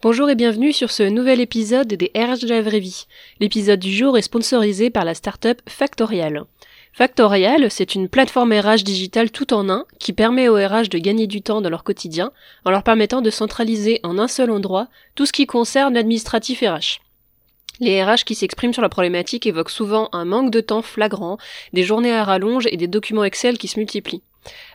Bonjour et bienvenue sur ce nouvel épisode des RH de la vraie vie. L'épisode du jour est sponsorisé par la startup Factorial. Factorial, c'est une plateforme RH digitale tout en un qui permet aux RH de gagner du temps dans leur quotidien en leur permettant de centraliser en un seul endroit tout ce qui concerne l'administratif RH. Les RH qui s'expriment sur la problématique évoquent souvent un manque de temps flagrant, des journées à rallonge et des documents Excel qui se multiplient.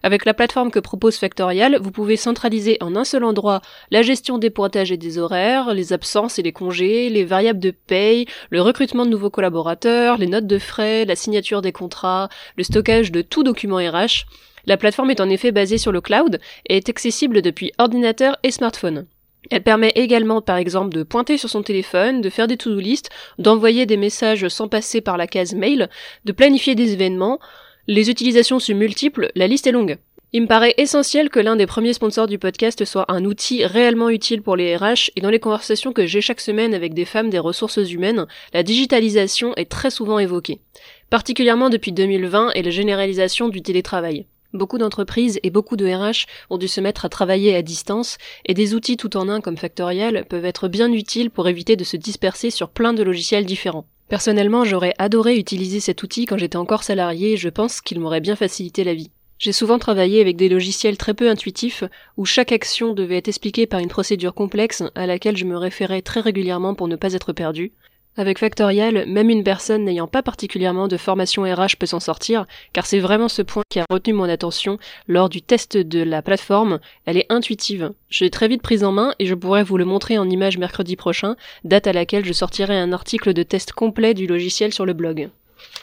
Avec la plateforme que propose Factorial, vous pouvez centraliser en un seul endroit la gestion des pointages et des horaires, les absences et les congés, les variables de paye, le recrutement de nouveaux collaborateurs, les notes de frais, la signature des contrats, le stockage de tout document RH. La plateforme est en effet basée sur le cloud et est accessible depuis ordinateur et smartphone. Elle permet également, par exemple, de pointer sur son téléphone, de faire des to-do list, d'envoyer des messages sans passer par la case mail, de planifier des événements. Les utilisations sont multiples, la liste est longue. Il me paraît essentiel que l'un des premiers sponsors du podcast soit un outil réellement utile pour les RH et dans les conversations que j'ai chaque semaine avec des femmes des ressources humaines, la digitalisation est très souvent évoquée. Particulièrement depuis 2020 et la généralisation du télétravail. Beaucoup d'entreprises et beaucoup de RH ont dû se mettre à travailler à distance et des outils tout en un comme Factorial peuvent être bien utiles pour éviter de se disperser sur plein de logiciels différents. Personnellement, j'aurais adoré utiliser cet outil quand j'étais encore salarié et je pense qu'il m'aurait bien facilité la vie. J'ai souvent travaillé avec des logiciels très peu intuitifs où chaque action devait être expliquée par une procédure complexe à laquelle je me référais très régulièrement pour ne pas être perdu. Avec Factorial, même une personne n'ayant pas particulièrement de formation RH peut s'en sortir, car c'est vraiment ce point qui a retenu mon attention lors du test de la plateforme. Elle est intuitive. Je l'ai très vite prise en main et je pourrais vous le montrer en image mercredi prochain, date à laquelle je sortirai un article de test complet du logiciel sur le blog.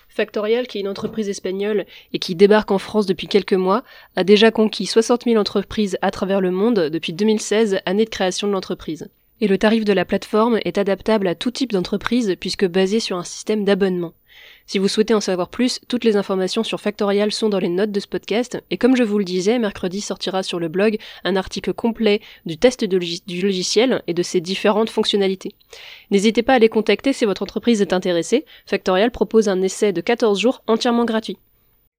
Factorial, qui est une entreprise espagnole et qui débarque en France depuis quelques mois, a déjà conquis 60 000 entreprises à travers le monde depuis 2016, année de création de l'entreprise et le tarif de la plateforme est adaptable à tout type d'entreprise puisque basé sur un système d'abonnement. Si vous souhaitez en savoir plus, toutes les informations sur Factorial sont dans les notes de ce podcast, et comme je vous le disais, mercredi sortira sur le blog un article complet du test du logiciel et de ses différentes fonctionnalités. N'hésitez pas à les contacter si votre entreprise est intéressée, Factorial propose un essai de 14 jours entièrement gratuit.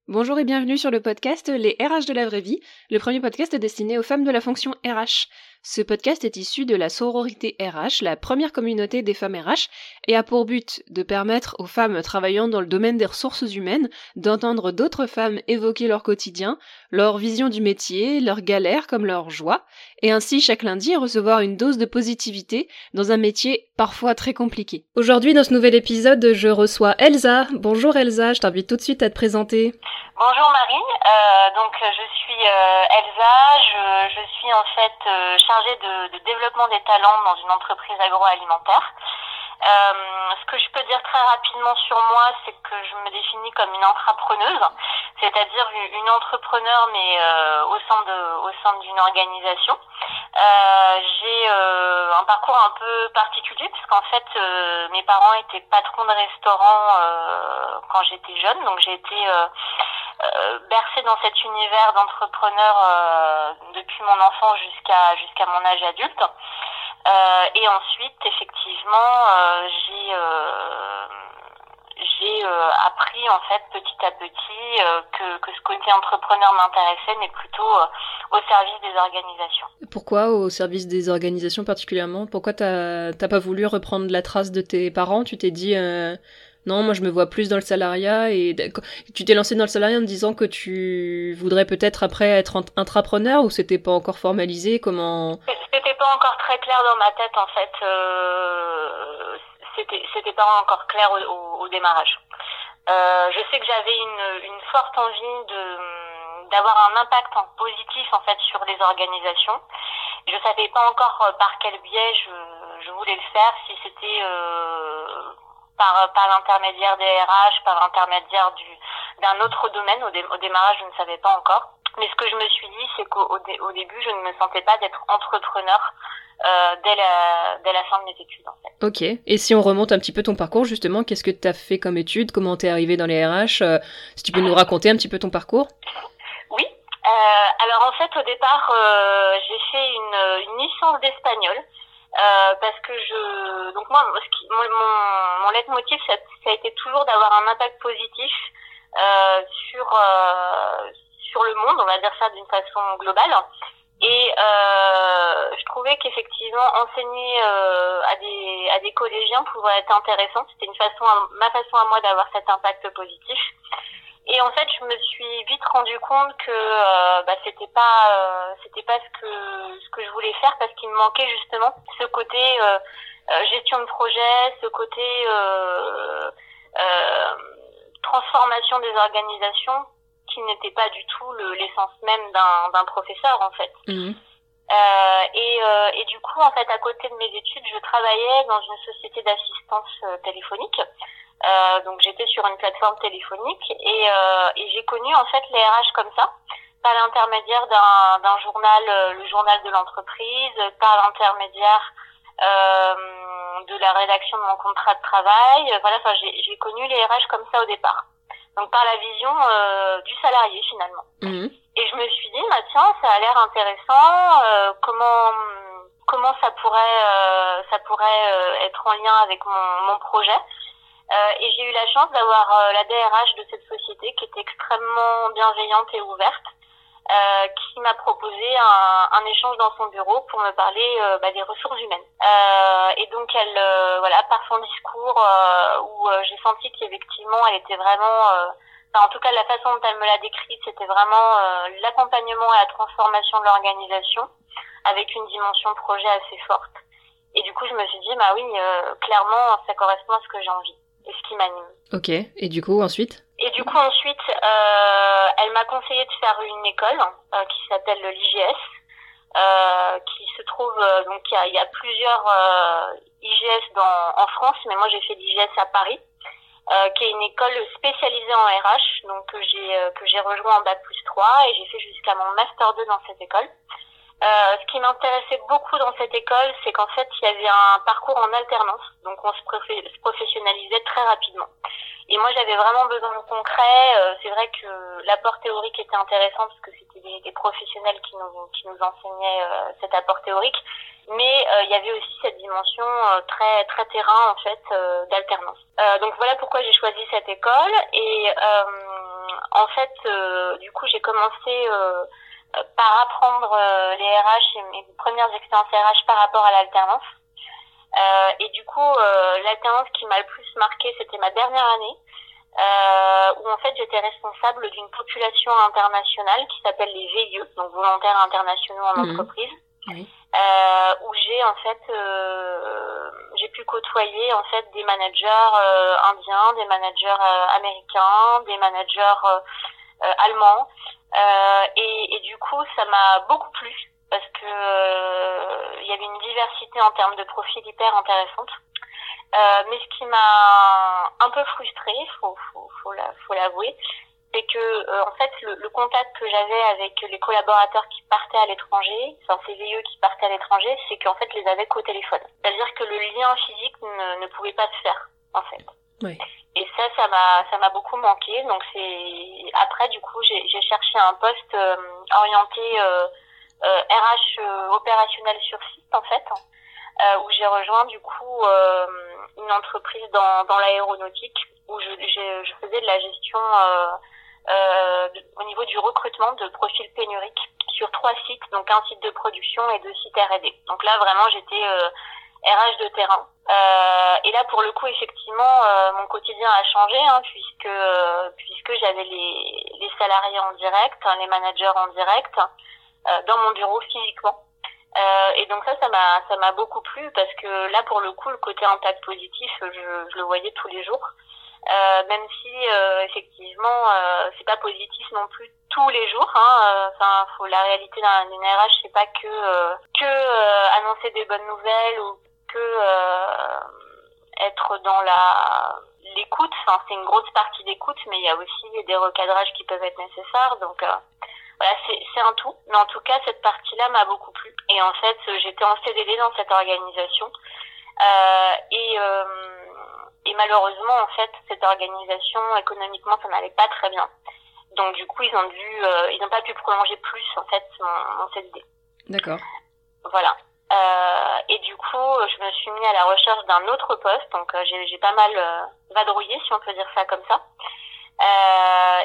Bonjour et bienvenue sur le podcast Les RH de la vraie vie, le premier podcast destiné aux femmes de la fonction RH. Ce podcast est issu de la sororité RH, la première communauté des femmes RH, et a pour but de permettre aux femmes travaillant dans le domaine des ressources humaines d'entendre d'autres femmes évoquer leur quotidien, leur vision du métier, leurs galères comme leurs joies, et ainsi chaque lundi recevoir une dose de positivité dans un métier parfois très compliqué. Aujourd'hui, dans ce nouvel épisode, je reçois Elsa. Bonjour Elsa, je t'invite tout de suite à te présenter. Bonjour Marie, euh, donc je suis euh, Elsa, je, je, suis en fait euh, chargée de, de, développement des talents dans une entreprise agroalimentaire. Euh, ce que je peux dire très rapidement sur moi, c'est que je me définis comme une entrepreneuse, c'est-à-dire une entrepreneur mais euh, au sein de au sein d'une organisation. Euh, j'ai euh, un parcours un peu particulier puisqu'en fait euh, mes parents étaient patrons de restaurant quand j'étais jeune, donc j'ai été bercée dans cet univers d'entrepreneur depuis mon enfance jusqu'à jusqu'à mon âge adulte. Euh, et ensuite, effectivement, euh, j'ai euh, j'ai appris en fait petit à petit que, que ce côté entrepreneur m'intéressait, mais plutôt au service des organisations. Pourquoi au service des organisations particulièrement? Pourquoi t'as pas voulu reprendre la trace de tes parents? Tu t'es dit non, moi je me vois plus dans le salariat et tu t'es lancé dans le salariat en disant que tu voudrais peut-être après être intrapreneur ou c'était pas encore formalisé? Comment? C'était pas encore très clair dans ma tête en fait. Euh, c'était pas encore clair au, démarrage. Euh, je sais que j'avais une, forte envie de d'avoir un impact positif en fait sur les organisations. Je savais pas encore par quel biais je, je voulais le faire, si c'était euh, par, par l'intermédiaire des RH, par l'intermédiaire du d'un autre domaine. Au, au, démarrage, je ne savais pas encore. Mais ce que je me suis dit, c'est qu'au au début, je ne me sentais pas d'être entrepreneur euh, dès, la, dès la fin de mes études. En fait. Ok. Et si on remonte un petit peu ton parcours, justement, qu'est-ce que tu as fait comme études? Comment t'es arrivé dans les RH euh, Si tu peux nous raconter un petit peu ton parcours Oui. Euh, alors en fait, au départ, euh, j'ai fait une, une licence d'espagnol. Euh, parce que je donc moi mon, mon, mon leitmotiv ça, ça, a été toujours d'avoir un impact positif euh, sur euh, sur le monde on va dire ça d'une façon globale Et euh, je trouvais qu'effectivement enseigner euh, à des à des collégiens pouvait être intéressant. C'était une façon, ma façon à moi d'avoir cet impact positif. Et en fait, je me suis vite rendu compte que euh, bah, c'était pas euh, c'était pas ce que ce que je voulais faire parce qu'il me manquait justement ce côté euh, gestion de projet, ce côté transformation des organisations qui n'était pas du tout l'essence même d'un d'un professeur en fait. Mmh. Euh, et, euh, et, du coup, en fait, à côté de mes études, je travaillais dans une société d'assistance euh, téléphonique. Euh, donc, j'étais sur une plateforme téléphonique et, et j'ai connu en fait les RH comme ça, par l'intermédiaire d'un journal, le journal de l'entreprise, par l'intermédiaire de la rédaction de mon contrat de travail. Voilà, enfin, j'ai connu les RH comme ça au départ donc par la vision euh, du salarié finalement. Mhm. Et je me suis dit, bah, tiens, ça a l'air intéressant, euh, comment comment ça pourrait euh, ça pourrait euh, être en lien avec mon, mon projet. Et j'ai eu la chance d'avoir la DRH de cette société qui était extrêmement bienveillante et ouverte euh, qui m'a proposé un, un, échange dans son bureau pour me parler euh, bah, des ressources humaines. Euh, et donc elle, euh, voilà, par son discours où j'ai senti qu'effectivement elle était vraiment, en tout cas la façon dont elle me l'a décrite, c'était vraiment l'accompagnement et la transformation de l'organisation avec une dimension projet assez forte. Et du coup je me suis dit bah oui, clairement ça correspond à ce que j'ai envie et ce qui m'anime. Ok. Et du coup ensuite et du coup ensuite, euh, elle m'a conseillé de faire une école euh, qui s'appelle l'IGS, euh, qui se trouve euh, donc il y a, y a, plusieurs euh, IGS dans, en France, mais moi j'ai fait l'IGS à Paris, qui est une école spécialisée en RH, donc que j'ai que j'ai rejoint en bac plus 3 et j'ai fait jusqu'à mon master 2 dans cette école. Euh, ce qui m'intéressait beaucoup dans cette école, c'est qu'en fait, il y avait un parcours en alternance, donc on se, professionnalisait très rapidement. Et moi, j'avais vraiment besoin de concret. Euh, c'est vrai que l'apport théorique était intéressant parce que c'était des, des, professionnels qui nous, qui enseignaient euh, cet apport théorique, mais il y avait aussi cette dimension très très terrain en fait d'alternance. donc voilà pourquoi j'ai choisi cette école. Et en fait, du coup, j'ai commencé euh, par apprendre euh, les RH et mes premières expériences RH par rapport à l'alternance. Euh, et du coup, l'alternance qui m'a le plus marqué, c'était ma dernière année, où en fait j'étais responsable d'une population internationale qui s'appelle les VIE, donc volontaires internationaux en mmh. entreprise. Euh, où j'ai en fait euh, j'ai pu côtoyer en fait des managers euh, indiens, des managers américains, des managers allemands, euh, et, et, du coup, ça m'a beaucoup plu parce que euh, il y avait une diversité en termes de profils hyper intéressante. Euh, mais ce qui m'a un peu frustrée, faut faut faut l'avouer, c'est que euh, en fait le, le contact que j'avais avec les collaborateurs qui partaient à l'étranger, enfin ces VIE qui partaient à l'étranger, c'est qu'en fait les avais qu'au téléphone. C'est-à-dire que le lien physique ne, ne pouvait pas se faire en fait. Et ça, ça m'a, ça m'a beaucoup manqué. Donc c'est après du coup, j'ai, cherché un poste euh, orienté euh, euh, RH opérationnel sur site en fait, où j'ai rejoint du coup une entreprise dans, dans l'aéronautique où je, je, faisais de la gestion au niveau du recrutement de profils pénuriques sur trois sites, donc un site de production et deux sites R&D. Donc là vraiment j'étais RH de terrain. Euh, et là, pour le coup, effectivement, euh, mon quotidien a changé hein, puisque puisque j'avais les, les salariés en direct, hein, les managers en direct euh, dans mon bureau physiquement. Euh, et donc ça, ça m'a ça m'a beaucoup plu parce que là, pour le coup, le côté impact positif, je, je le voyais tous les jours. Euh, même si effectivement c'est pas positif non plus tous les jours hein, enfin faut la réalité d'une RH c'est pas que que annoncer des bonnes nouvelles ou euh, être dans la l'écoute. Enfin, c'est une grosse partie d'écoute, mais il y a aussi des recadrages qui peuvent être nécessaires. Donc euh, voilà, c'est un tout. Mais en tout cas, cette partie-là m'a beaucoup plu. Et en fait, j'étais en CDD dans cette organisation. Euh, et, euh, et malheureusement, en fait, cette organisation, économiquement, ça n'allait pas très bien. Donc du coup, ils ont dû, ils n'ont pas pu prolonger plus, en fait, mon, mon CDD. D'accord. Voilà. Euh, et du coup, je me suis mis à la recherche d'un autre poste. Donc, euh, j'ai pas mal euh, vadrouillé, si on peut dire ça comme ça.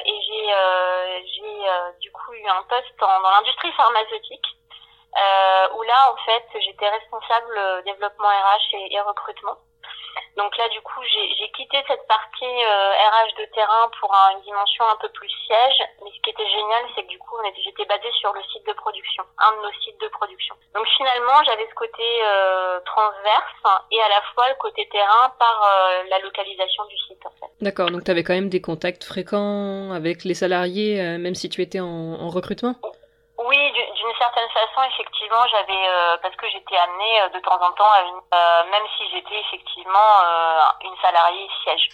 et j'ai du coup eu un poste dans l'industrie pharmaceutique où là, en fait, j'étais responsable développement RH et recrutement. Donc là, du coup, j'ai quitté cette partie RH euh, de terrain pour une dimension un peu plus siège. Mais ce qui était génial, c'est que du coup, j'étais basée sur le site de production, un de nos sites de production. Donc finalement, j'avais ce côté euh, transverse et à la fois le côté terrain par euh, la localisation du site. En fait. D'accord, donc tu avais quand même des contacts fréquents avec les salariés, même si tu étais en, en recrutement? Oui, d'une certaine façon, effectivement, j'avais euh, parce que j'étais amenée euh, de temps en temps, à une, euh, même si j'étais effectivement une salariée siège,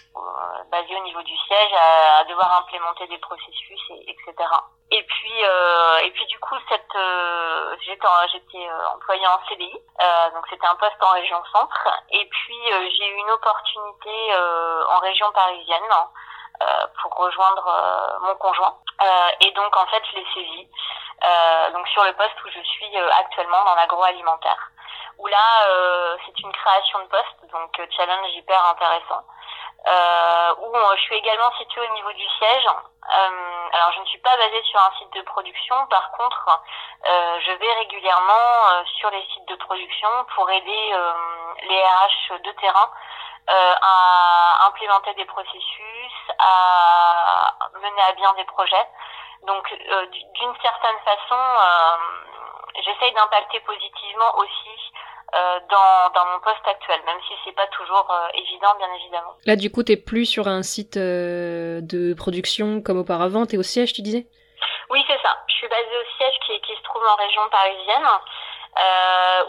basée au niveau du siège, à, devoir implémenter des processus, et, etc. Et puis, et puis du coup, cette, j'étais, j'étais employée en CDI, donc c'était un poste en région centre. Et puis j'ai eu une opportunité en région parisienne. pour rejoindre mon conjoint. et donc en fait, je l'ai saisi. Euh, donc sur le poste où je suis euh, actuellement dans l'agroalimentaire. Où là, euh, c'est une création de poste, donc challenge hyper intéressant. où je suis également située au niveau du siège. alors je ne suis pas basée sur un site de production, par contre, je vais régulièrement sur les sites de production pour aider les RH de terrain à implémenter des processus, à mener à bien des projets. Donc, euh, d'une certaine façon, euh, j'essaye d'impacter positivement aussi euh, dans, dans mon poste actuel, même si c'est pas toujours évident, bien évidemment. Là, du coup, t'es plus sur un site de production comme auparavant, t'es au siège, tu disais? Oui, c'est ça. Je suis basée au siège qui, qui se trouve en région parisienne,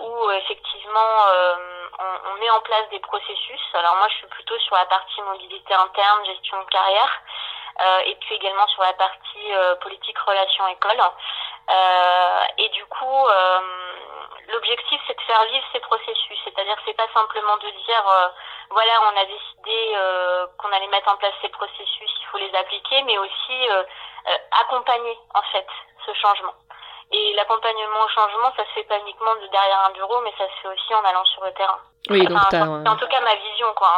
où effectivement on, on, met en place des processus. Alors moi, je suis plutôt sur la partie mobilité interne, gestion de carrière. Euh, et puis également sur la partie euh, politique relations école. Euh, et du coup, l'objectif c'est de faire vivre ces processus, c'est-à-dire c'est pas simplement de dire voilà on a décidé qu'on allait mettre en place ces processus, il faut les appliquer, mais aussi accompagner en fait ce changement. Et l'accompagnement au changement, ça se fait pas uniquement de derrière un bureau, mais ça se fait aussi en allant sur le terrain. Oui, donc En tout cas, ma vision, quoi.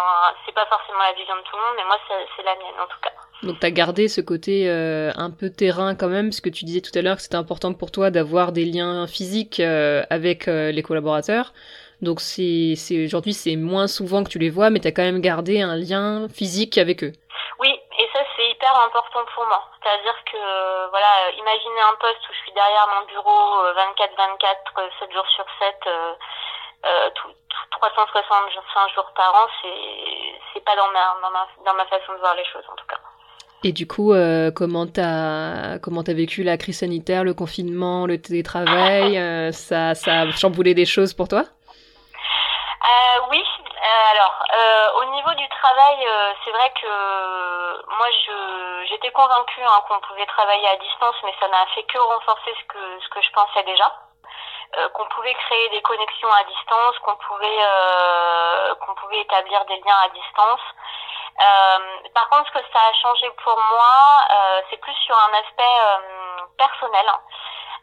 C'est pas forcément la vision de tout le monde, mais moi, c'est la mienne, en tout cas. Donc t'as gardé ce côté euh, un peu terrain quand même, parce que tu disais tout à l'heure que c'était important pour toi d'avoir des liens physiques euh, avec euh, les collaborateurs. Donc c'est, c'est aujourd'hui c'est moins souvent que tu les vois, mais t'as quand même gardé un lien physique avec eux. Oui, et ça c'est hyper important pour moi. C'est-à-dire que voilà, imaginez un poste où je suis derrière mon bureau 24-24, 7 jours sur 7, euh, tout, 365 jours par an, c'est pas dans ma, dans ma dans ma façon de voir les choses en tout cas. Et du coup, euh, comment t'as comment t'as vécu la crise sanitaire, le confinement, le télétravail euh, Ça ça a chamboulé des choses pour toi? Euh, Oui. Euh, alors, euh, au niveau du travail, c'est vrai que moi, je j'étais convaincue hein, qu'on pouvait travailler à distance, mais ça n'a fait que renforcer ce que ce que je pensais déjà. qu'on pouvait créer des connexions à distance, qu'on pouvait qu'on pouvait établir des liens à distance. Euh, par contre, ce que ça a changé pour moi, euh, c'est plus sur un aspect euh, personnel.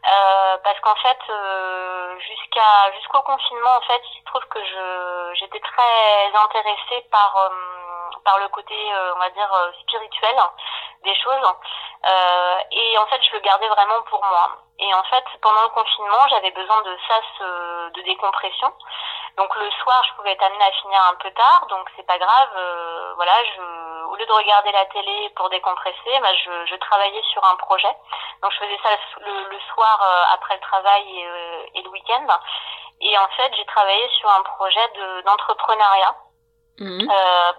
Euh, parce qu'en fait, euh, jusqu'à jusqu'au confinement, en fait, il se trouve que je j'étais très intéressée par par le côté, on va dire, spirituel des choses. et en fait, je le gardais vraiment pour moi. Et en fait, pendant le confinement, j'avais besoin de sas de décompression. Donc le soir, je pouvais être amenée à finir un peu tard, donc c'est pas grave. Euh, voilà, je, au lieu de regarder la télé pour décompresser, bah, je, je travaillais sur un projet. Donc je faisais ça le, le soir euh, après le travail et, euh, et le week-end. Et en fait, j'ai travaillé sur un projet de d'entrepreneuriat mmh.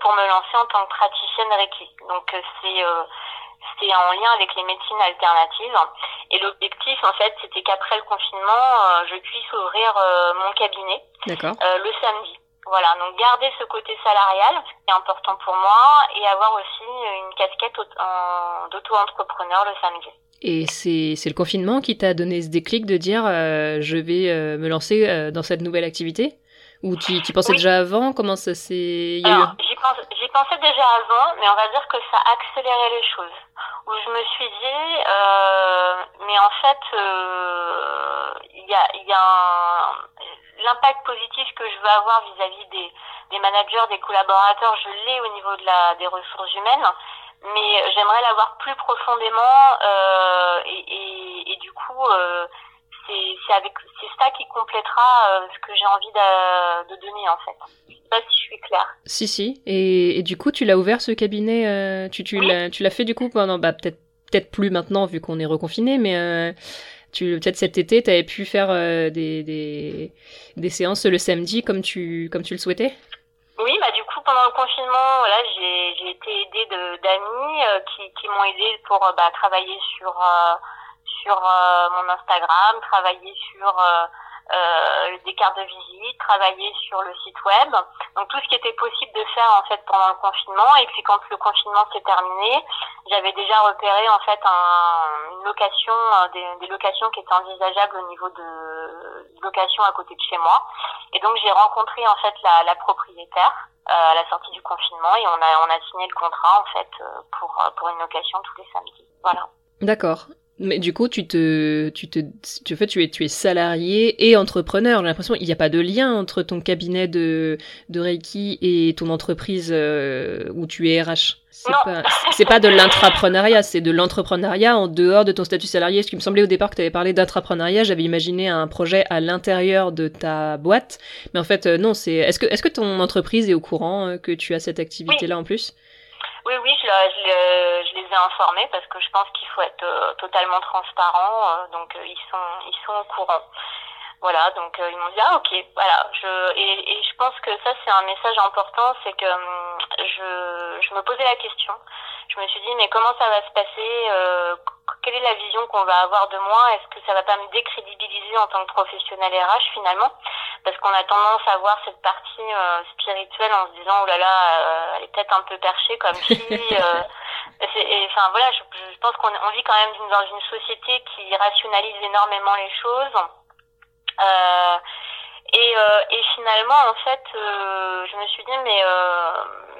pour me lancer en tant que praticienne Reiki. Donc c'est c'est en lien avec les médecines alternatives. Et l'objectif, en fait, c'était qu'après le confinement, euh, je puisse ouvrir euh, mon cabinet euh, le samedi. Voilà, donc garder ce côté salarial, qui est important pour moi, et avoir aussi une casquette d'auto-entrepreneur le samedi. Et c'est le confinement qui t'a donné ce déclic de dire je vais me lancer dans cette nouvelle activité? Ou tu, tu pensais déjà avant? Comment ça s'est... J'y pensais déjà avant, mais on va dire que ça a accéléré les choses. Où je me suis dit, euh, mais en fait, euh, il y a, y a l'impact positif que je veux avoir vis-à-vis des, des managers, des collaborateurs, je l'ai au niveau de la, des ressources humaines, mais j'aimerais l'avoir plus profondément euh, et, et, et, du coup, euh, c'est avec c'est ça qui complétera ce que j'ai envie de, de, donner en fait. Je sais pas si je suis claire. Si si. Et, et du coup, tu l'as ouvert ce cabinet Tu tu l'as tu l'as fait du coup pendant bah peut-être peut-être plus maintenant vu qu'on est reconfiné, mais tu peut-être cet été, tu avais pu faire des, des, des séances le samedi comme tu comme tu le souhaitais? Oui, bah du coup pendant le confinement, voilà, j'ai été aidée d'amis euh, qui qui m'ont aidée pour euh, bah, travailler sur euh, sur mon Instagram, travailler sur euh, des cartes de visite, travailler sur le site web, donc tout ce qui était possible de faire en fait pendant le confinement. Et puis quand le confinement s'est terminé, j'avais déjà repéré en fait un, une location, euh, des, locations qui étaient envisageables au niveau de, location à côté de chez moi. Et donc j'ai rencontré en fait la, propriétaire euh, à la sortie du confinement et on a on a signé le contrat en fait euh, pour pour une location tous les samedis. Voilà. D'accord. Mais du coup, tu te, tu te, tu, fait, tu es, tu es salarié et entrepreneur. J'ai l'impression qu'il n'y a pas de lien entre ton cabinet de, de Reiki et ton entreprise euh, où tu es RH. C'est pas, c'est pas de l'intrapreneuriat, c'est de l'entrepreneuriat en dehors de ton statut salarié. Ce qui me semblait au départ que tu avais parlé d'intrapreneuriat, j'avais imaginé un projet à l'intérieur de ta boîte, mais en fait euh, non. C'est, est-ce que, est-ce que ton entreprise est au courant euh, que tu as cette activité-là en plus? Oui, oui, je, je, les ai informés parce que je pense qu'il faut être euh, totalement transparent. Euh, donc euh, ils sont ils sont au courant. Voilà, donc ils m'ont dit ah ok, voilà. Je et, et je pense que ça c'est un message important, c'est que hum, je je me posais la question. Je me suis dit mais comment ça va se passer Quelle est la vision qu'on va avoir de moi? Est-ce que ça va pas me décrédibiliser en tant que professionnel RH finalement? Parce qu'on a tendance à voir cette partie euh, spirituelle en se disant oh là là euh, elle est peut-être un peu perchée comme fille euh, et, enfin voilà je, je pense qu'on on vit quand même dans une société qui rationalise énormément les choses euh, et, et finalement en fait je me suis dit mais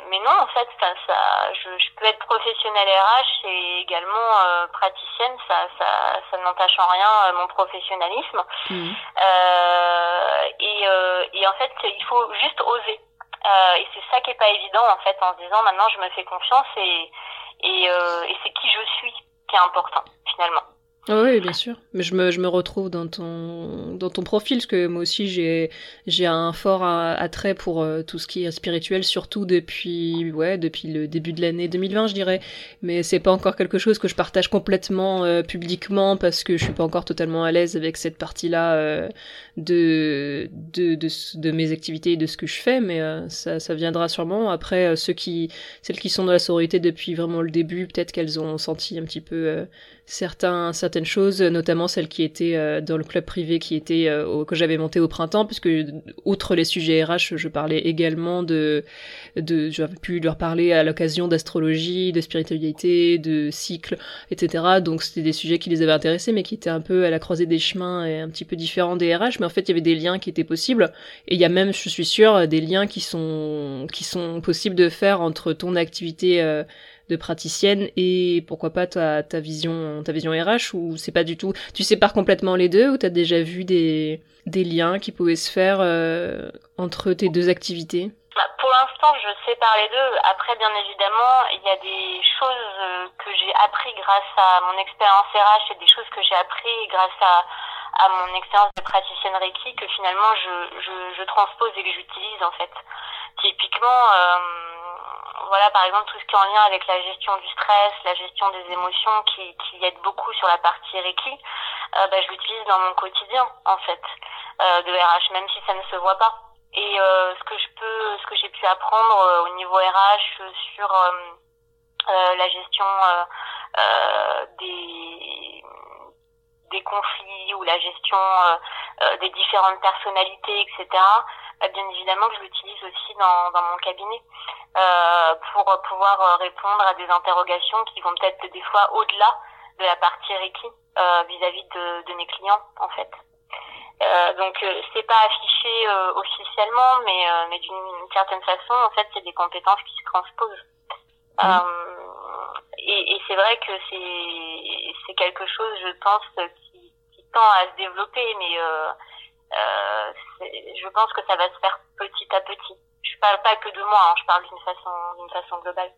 mais non, en fait, ça, ça, je, je peux être professionnelle RH et également euh, praticienne, ça, ça, ça n'entache en rien euh, mon professionnalisme. Mmh. Euh, et, euh, et en fait, il faut juste oser. Euh, et c'est ça qui est pas évident, en fait, en se disant maintenant je me fais confiance et, et, et c'est qui je suis qui est important, finalement. Ah oui, bien sûr. Mais je me, je me retrouve dans ton, dans ton profil, parce que moi aussi j'ai, un fort attrait pour euh, tout ce qui est spirituel, surtout depuis, ouais, depuis le début de l'année 2020, je dirais. Mais c'est pas encore quelque chose que je partage complètement euh, publiquement parce que je suis pas encore totalement à l'aise avec cette partie-là euh, de, de, de, de, mes activités et de ce que je fais. Mais ça, ça viendra sûrement. Après, ceux qui, celles qui sont dans la sororité depuis vraiment le début, peut-être qu'elles ont senti un petit peu certains, choses, notamment celles qui étaient euh, dans le club privé qui était euh, que j'avais monté au printemps, puisque outre les sujets RH, je parlais également de, de j'avais pu leur parler à l'occasion d'astrologie, de spiritualité, de cycle, etc. Donc c'était des sujets qui les avaient intéressés, mais qui étaient un peu à la croisée des chemins et un petit peu différents des RH. Mais en fait, il y avait des liens qui étaient possibles, et il y a même, je suis sûre, des liens qui sont qui sont possibles de faire entre ton activité euh, de praticienne et pourquoi pas ta, ta vision ta vision RH ou c'est pas du tout tu sépares complètement les deux ou t'as déjà vu des des liens qui pouvaient se faire euh, entre tes deux activités? Bah, pour l'instant, je sépare les deux. Après, bien évidemment, il y a des choses euh, que j'ai appris grâce à mon expérience RH et des choses que j'ai appris grâce à, à mon expérience de praticienne Reiki que finalement je, je, je transpose et que j'utilise en fait. Typiquement, euh, voilà par exemple tout ce qui est en lien avec la gestion du stress, la gestion des émotions qui, qui aide beaucoup sur la partie Reiki, euh, bah, je l'utilise dans mon quotidien en fait euh, de RH même si ça ne se voit pas. Et euh, ce que je peux, ce que j'ai pu apprendre euh, au niveau RH sur euh, la gestion des des conflits ou la gestion des différentes personnalités, etc. Bah, bien évidemment que je l'utilise aussi dans, dans mon cabinet euh, pour pouvoir euh, répondre à des interrogations qui vont peut-être des fois au-delà de la partie Reiki euh, vis-à-vis de, de, mes clients en fait. Euh, donc euh, c'est pas affiché euh, officiellement, mais mais d'une certaine façon en fait c'est des compétences qui se transposent. et, et c'est vrai que c'est c'est quelque chose je pense qui, qui tend à se développer, mais euh, je pense que ça va se faire petit à petit. Je parle pas que de moi, hein, je parle d'une façon, globale.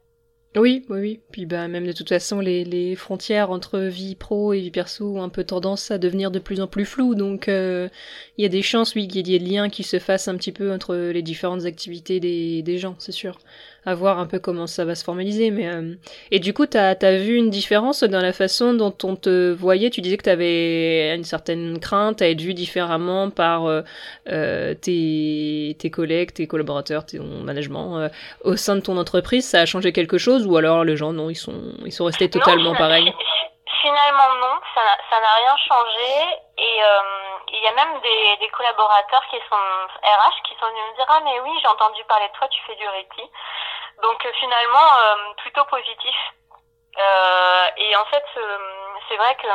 Oui, oui, oui. Puis bah même de toute façon, les, frontières entre vie pro et vie perso ont un peu tendance à devenir de plus en plus floues. Donc euh, il y a des chances, oui, qu'il y ait des liens qui se fassent un petit peu entre les différentes activités des gens, c'est sûr à voir un peu comment ça va se formaliser. Mais euh, et du coup, t'as as vu une différence dans la façon dont on te voyait? Tu disais que t'avais une certaine crainte à être vu différemment par euh, euh, tes, tes collègues, tes collaborateurs, ton management au sein de ton entreprise. Ça a changé quelque chose ou alors les gens non, ils sont ils sont restés totalement pareils? Finalement non, ça n'a rien changé et il y a même des, des, collaborateurs qui sont RH qui sont venus me dire ah mais oui j'ai entendu parler de toi tu fais du répit. Donc euh, finalement, euh, plutôt positif. Euh, et en fait, c'est vrai que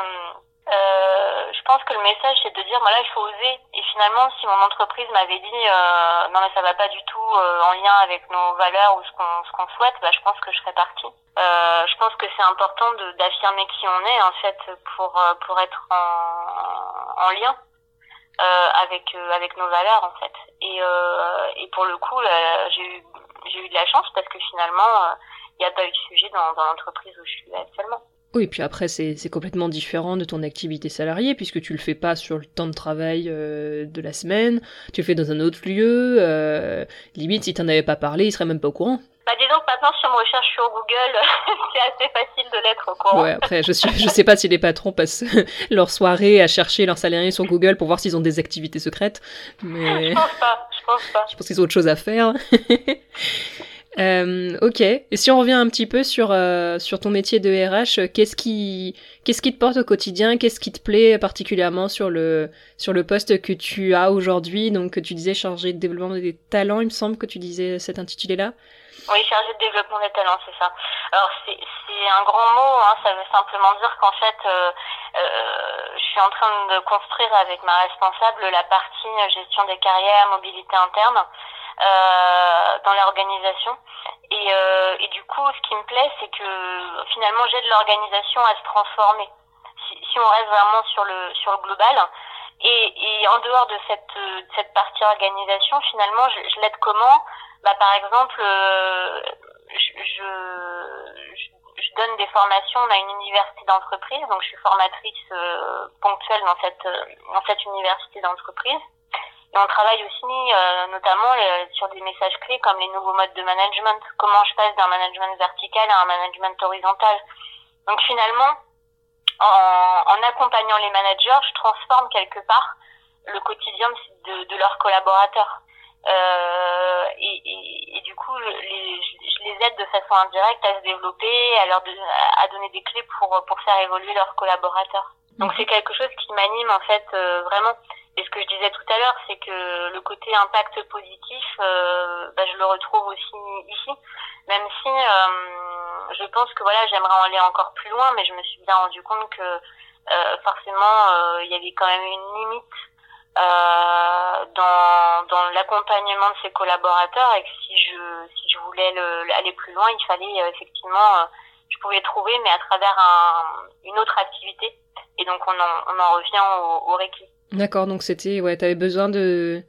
je pense que le message c'est de dire voilà il faut oser. Et finalement si mon entreprise m'avait dit non mais ça va pas du tout en lien avec nos valeurs ou ce qu'on ce qu'on souhaite bah je pense que je serais partie. Je pense que c'est important d'affirmer qui on est en fait pour pour être en en lien avec avec nos valeurs en fait et et pour le coup j'ai eu j'ai eu de la chance parce que finalement, il euh, n'y a pas eu de sujet dans, dans l'entreprise où je suis actuellement. Oui, puis après, c'est complètement différent de ton activité salariée, puisque tu le fais pas sur le temps de travail euh, de la semaine, tu le fais dans un autre lieu, euh, limite, si tu n'en avais pas parlé, il serait même pas au courant. Bah disons que maintenant, si on me recherche sur Google, c'est assez facile de l'être au courant. Ouais, après, je, suis, je sais pas si les patrons passent leur soirée à chercher leurs salariés sur Google pour voir s'ils ont des activités secrètes, mais... je pense pas, je pense pas. Je pense qu'ils ont autre chose à faire. Euh, ok. Et si on revient un petit peu sur euh, sur ton métier de RH, qu'est-ce qui qu'est-ce qui te porte au quotidien? Qu'est-ce qui te plaît particulièrement sur le sur le poste que tu as aujourd'hui? Donc tu disais chargé de développement des talents, il me semble que tu disais cet intitulé-là. Oui, chargé de développement des talents, c'est ça. Alors c'est un grand mot, hein, ça veut simplement dire qu'en fait euh, euh, je suis en train de construire avec ma responsable la partie gestion des carrières, mobilité interne euh, dans l'organisation. Et, euh, et du coup, ce qui me plaît, c'est que finalement, j'aide l'organisation à se transformer. Si, si, on reste vraiment sur le sur le global. Et, et en dehors de cette de cette partie organisation, finalement, je, je l'aide comment? Bah, par exemple, euh, je, je, je, donne des formations. On a une université d'entreprise, donc je suis formatrice euh, ponctuelle dans cette dans cette université d'entreprise. Et on travaille aussi euh, notamment euh, sur des messages clés comme les nouveaux modes de management, comment je passe d'un management vertical à un management horizontal. Donc finalement, en, en, accompagnant les managers, je transforme quelque part le quotidien de, de leurs collaborateurs. Euh, et, et, et, du coup, je les, je les, aide de façon indirecte à se développer, à leur à donner des clés pour pour faire évoluer leurs collaborateurs. Donc mhm. c'est quelque chose qui m'anime en fait euh, vraiment. Et ce que je disais tout à l'heure, c'est que le côté impact positif, euh, bah, je le retrouve aussi ici. Même si euh, je pense que voilà, j'aimerais aller encore plus loin, mais je me suis bien rendu compte que euh, forcément, euh, il y avait quand même une limite euh, dans, dans l'accompagnement de ses collaborateurs et que si je si je voulais le, aller plus loin, il fallait effectivement, je pouvais trouver, mais à travers un, une autre activité. Et donc on en, on en revient au, au. D'accord, donc c'était, ouais, t'avais besoin de,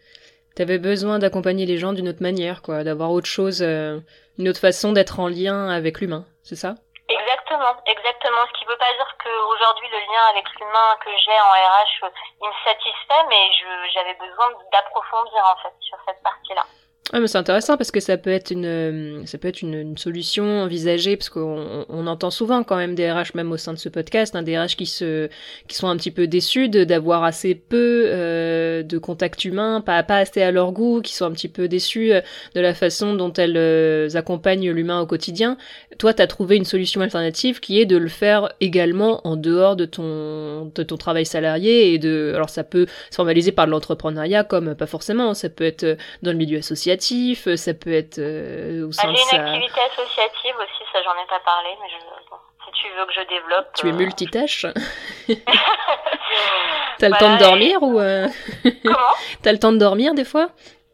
t'avais besoin d'accompagner les gens d'une autre manière, quoi, d'avoir autre chose, euh, une autre façon d'être en lien avec l'humain, c'est ça? Exactement, exactement. Ce qui veut pas dire qu'aujourd'hui le lien avec l'humain que j'ai en RH, il me satisfait, mais j'avais besoin d'approfondir en fait sur cette partie-là. Ah, mais c'est intéressant parce que ça peut être une, euh, ça peut être une, une solution envisagée parce qu'on on entend souvent quand même des RH même au sein de ce podcast, hein, des RH qui se, qui sont un petit peu déçus d'avoir assez peu euh, de contact humain, pas pas assez à leur goût, qui sont un petit peu déçus euh, de la façon dont elles euh, accompagnent l'humain au quotidien. Toi, tu as trouvé une solution alternative qui est de le faire également en dehors de ton de ton travail salarié et de, alors ça peut se formaliser par l'entrepreneuriat comme pas forcément, ça peut être dans le milieu associatif euh, ça peut être euh, au sein J'ai une activité associative aussi, ça j'en ai pas parlé, mais je, si tu veux que je développe. Tu es euh, multitâche T'as le temps de dormir ou Comment? T'as le temps de dormir des fois?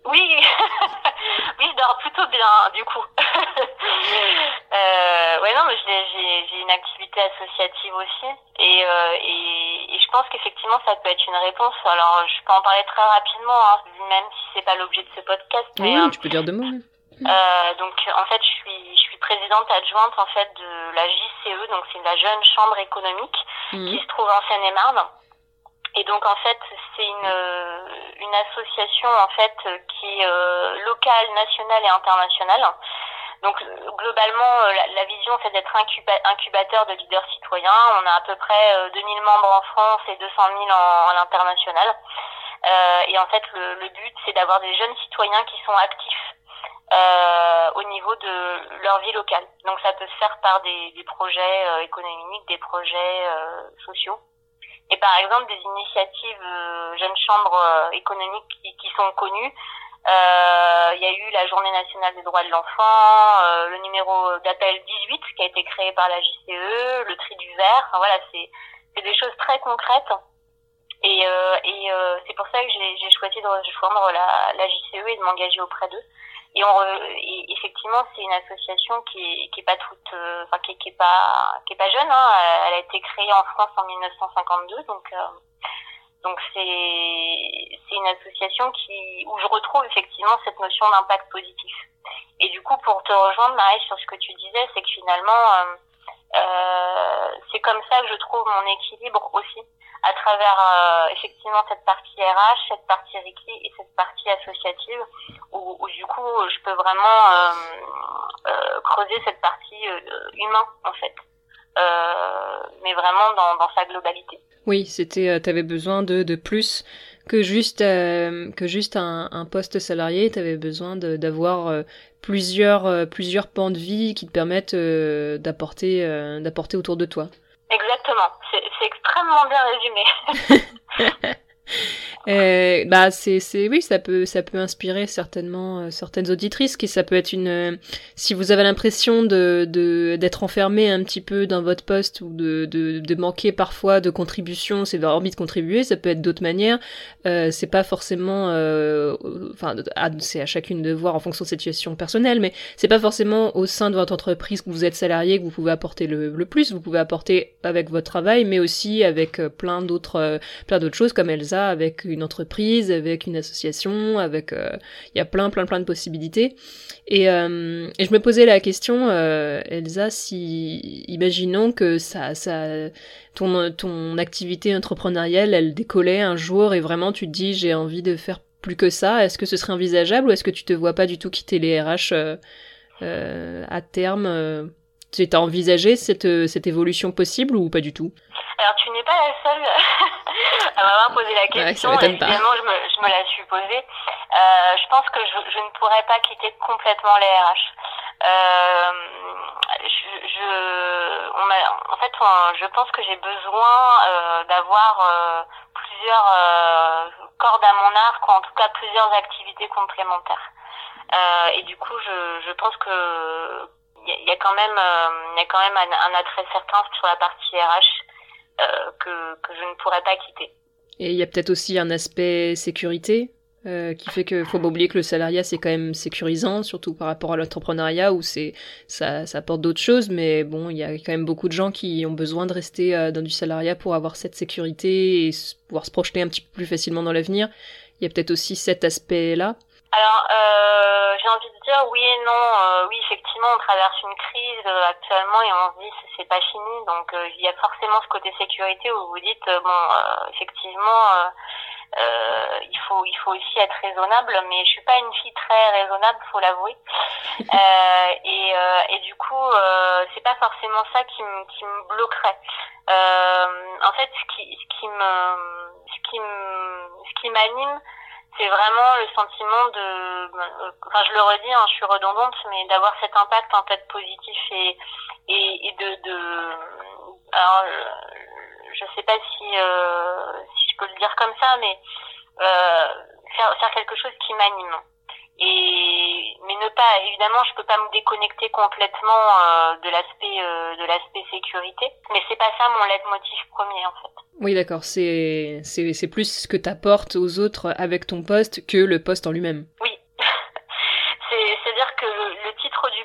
Oui, oui, je dors plutôt bien du coup. euh, ouais non, mais j'ai une activité associative aussi et, euh, et, et je pense qu'effectivement ça peut être une réponse. Alors je peux en parler très rapidement, hein, même si c'est pas l'objet de ce podcast. Mais, oui, tu peux dire deux mots. Euh, donc en fait je suis je suis présidente adjointe en fait de la JCE, donc c'est la Jeune Chambre économique Mhm. qui se trouve en Seine-et-Marne. Et donc en fait c'est une euh, une association en fait qui est euh, locale, nationale et internationale. Donc euh, globalement euh, la, vision c'est d'être incuba- incubateur de leaders citoyens. On a à peu près euh, 2000 membres en France et 200 000 en, en l'international. Euh, et en fait le, but c'est d'avoir des jeunes citoyens qui sont actifs euh, au niveau de leur vie locale. Donc ça peut se faire par des, projets euh, économiques, des projets euh, sociaux. Et par exemple des initiatives euh, jeunes chambres euh, économiques qui sont connues. Euh, Il y a eu la Journée nationale des droits de l'enfant, euh, le numéro d'appel 18 qui a été créé par la JCE, le tri du verre. Enfin, voilà, c'est c'est des choses très concrètes. Et, euh, et euh, c'est pour ça que j'ai choisi de rejoindre la, la JCE et de m'engager auprès d'eux. Et, on, et effectivement, c'est une association qui qui est pas toute, euh, enfin qui, qui est pas, qui est pas jeune. Hein. Elle a été créée en France en 1952, donc euh, donc c'est une association qui où je retrouve effectivement cette notion d'impact positif. Et du coup, pour te rejoindre, Marie, sur ce que tu disais, c'est que finalement, euh, euh, c'est comme ça que je trouve mon équilibre aussi à travers euh, effectivement cette partie RH, cette partie Ricky et cette partie associative où, où du coup je peux vraiment euh, euh, creuser cette partie euh, humain en fait, mais vraiment dans, dans sa globalité. Oui, c'était, euh, t'avais besoin de, de plus que juste euh, que juste un, un poste salarié. T'avais besoin de- d'avoir euh, plusieurs euh, plusieurs pans de vie qui te permettent d'apporter d'apporter autour de toi. Exactement, c'est extrêmement bien résumé. Euh, bah c'est c'est oui ça peut ça peut inspirer certainement euh, certaines auditrices qui ça peut être une euh, si vous avez l'impression de d'être enfermé un petit peu dans votre poste ou de de, manquer parfois de contribution c'est d'avoir envie de contribuer ça peut être d'autres manières. C'est pas forcément enfin c'est à chacune de voir en fonction de situation personnelle mais c'est pas forcément au sein de votre entreprise que vous êtes salarié que vous pouvez apporter le, le plus. Vous pouvez apporter avec votre travail mais aussi avec plein d'autres plein d'autres choses comme Elsa avec une entreprise, avec une association, avec euh, il y a plein plein plein de possibilités. Et, euh, je me posais la question, euh, Elsa, si imaginons que ça ça ton activité entrepreneuriale, elle décollait un jour et vraiment tu te dis j'ai envie de faire plus que ça, est-ce que ce serait envisageable ou est-ce que tu te vois pas du tout quitter les RH à terme tu as envisagé cette évolution possible ou pas du tout? Alors tu n'es pas la seule à m'avoir posé la Ouais, question. pas. Évidemment, je me, je me la suis posée. Euh, je pense que je, je ne pourrais pas quitter complètement les RH. Euh, je, je, on en fait, on- je pense que j'ai besoin euh, d'avoir euh, plusieurs euh, cordes à mon arc, ou en tout cas plusieurs activités complémentaires. Euh, et du coup, je, je pense que il y, a- il y a quand même, il y a quand même un, un attrait certain sur la partie RH que, que je ne pourrais pas quitter. Et il y a peut-être aussi un aspect sécurité euh, qui fait que faut pas oublier que le salariat c'est quand même sécurisant, surtout par rapport à l'entrepreneuriat où c'est ça, ça apporte d'autres choses, mais bon il y a quand même beaucoup de gens qui ont besoin de rester euh, dans du salariat pour avoir cette sécurité et pouvoir se projeter un petit peu plus facilement dans l'avenir. Il y a peut-être aussi cet aspect-là. Alors, euh, j'ai envie de dire oui et non. Euh, oui, effectivement, on traverse une crise euh, actuellement et on se dit c'est- pas fini. Donc, euh, il y a forcément ce côté sécurité où vous vous dites euh, bon, euh, effectivement, euh, euh, il faut il faut aussi être raisonnable. Mais je suis pas une fille très raisonnable, faut l'avouer. Euh, et, euh, et du coup, euh, c'est pas forcément ça qui me qui me bloquerait. Euh, en fait, ce qui ce qui me ce qui me ce qui m'anime c'est vraiment le sentiment de enfin je le redis hein, je suis redondante mais d'avoir cet impact en fait positif et et, et de de alors euh, je sais pas si euh, si je peux le dire comme ça mais euh, faire faire quelque chose qui m'anime et mais ne pas évidemment je peux pas me déconnecter complètement euh, de l'aspect euh, de l'aspect sécurité mais c'est pas ça mon leitmotiv premier en fait Oui d'accord, c'est c'est c'est plus ce que t'apportes aux autres avec ton poste que le poste en lui-même. Oui. c'est c'est à dire que le, le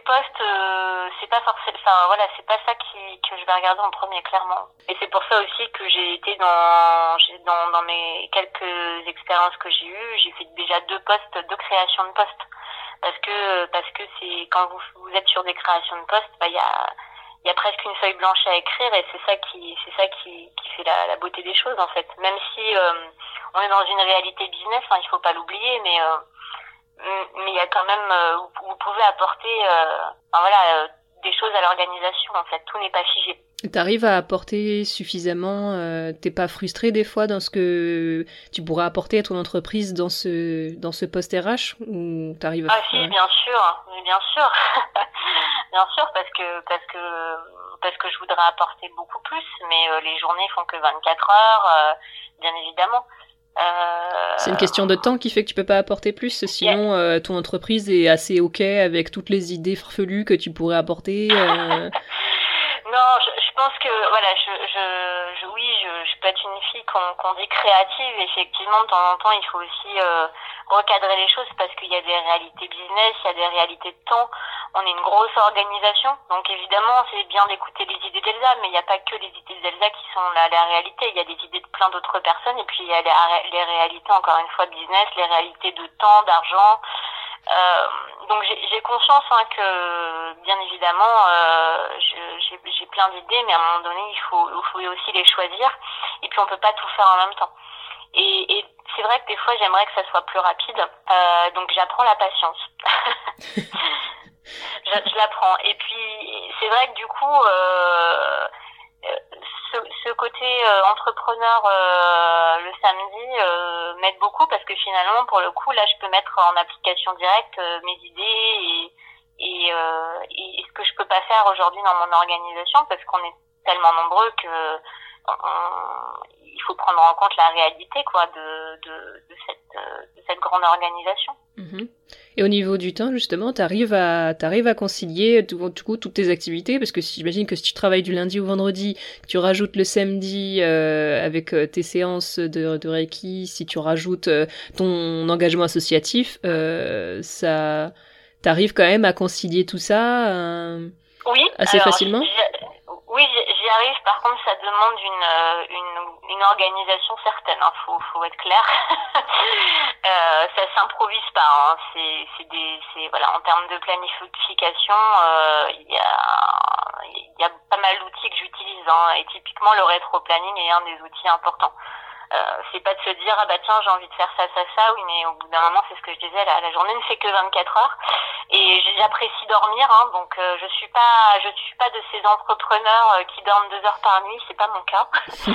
titre du poste euh, c'est pas forcément enfin voilà c'est pas ça qui que je vais regarder en premier clairement. Et c'est pour ça aussi que j'ai été dans dans dans mes quelques expériences que j'ai eues j'ai fait déjà deux postes deux créations de postes parce que parce que c'est quand vous, vous êtes sur des créations de postes, bah, il y a il y a presque une feuille blanche à écrire et c'est ça qui c'est ça qui, qui fait la, la, beauté des choses en fait. Même si euh, on est dans une réalité business hein, il faut pas l'oublier mais euh, mais il y a quand même euh, vous, pouvez apporter enfin, voilà des choses à l'organisation en fait. Tout n'est pas figé. T'arrives à apporter suffisamment, euh, t'es pas frustré des fois dans ce que tu pourrais apporter à ton entreprise dans ce dans ce poste RH ou t'arrives à Ah si, bien sûr, bien sûr, bien sûr parce que parce que parce que je voudrais apporter beaucoup plus, mais euh, les journées font que 24 heures, euh, bien évidemment. Euh, C'est une question de temps qui fait que tu peux pas apporter plus, sinon euh, ton entreprise est assez ok avec toutes les idées farfelues que tu pourrais apporter. Non, je, je, pense que voilà, je, je, je oui, je, je, peux être une fille qu'on dit créative. Effectivement, de temps en temps, il faut aussi euh, recadrer les choses parce qu'il y a des réalités business, il y a des réalités de temps. On est une grosse organisation, donc évidemment, c'est bien d'écouter les idées d'Elsa, mais il n'y a pas que les idées d'Elsa qui sont la, la réalité. Il y a des idées de plein d'autres personnes, et puis il y a les, les réalités, encore une fois, business, les réalités de temps, d'argent. Euh, donc j'ai conscience hein, que bien évidemment euh, j'ai plein d'idées, mais à un moment donné il faut, il faut aussi les choisir et puis on peut pas tout faire en même temps. Et, et c'est vrai que des fois j'aimerais que ça soit plus rapide, euh, donc j'apprends la patience. je, je l'apprends. Et puis c'est vrai que du coup euh, ce, ce, côté euh, entrepreneur euh, le samedi euh, m'aide beaucoup parce que finalement pour le coup là je peux mettre en application directe mes idées et, et, et, ce que je peux pas faire aujourd'hui dans mon organisation parce qu'on est tellement nombreux que il faut prendre en compte la réalité quoi de, de, de, cette, de cette grande organisation. Mm-hmm. Et au niveau du temps, justement, tu arrives à, t'arrives à concilier du coup toutes tes activités? Parce que j'imagine que si tu travailles du lundi au vendredi, tu rajoutes le samedi euh, avec euh, tes séances de, de Reiki, si tu rajoutes euh, ton engagement associatif, euh, ça, t'arrives quand même à concilier tout ça euh, oui, assez facilement? Arrive. Par contre, ça demande une, euh, une, une organisation certaine. Hein. Faut, faut être clair. euh, ça s'improvise pas. Hein. Des, voilà. En termes de planification, euh, il y a, y a pas mal d'outils que j'utilise. Hein. Et typiquement, le rétro-planning est un des outils importants. Euh, c'est pas de se dire ah bah tiens j'ai envie de faire ça ça ça oui mais au bout d'un moment c'est ce que je disais la, la journée ne fait que 24 heures. Et j'apprécie dormir hein, donc euh, je suis pas je suis pas de ces entrepreneurs euh, qui dorment deux heures par nuit c'est pas mon cas.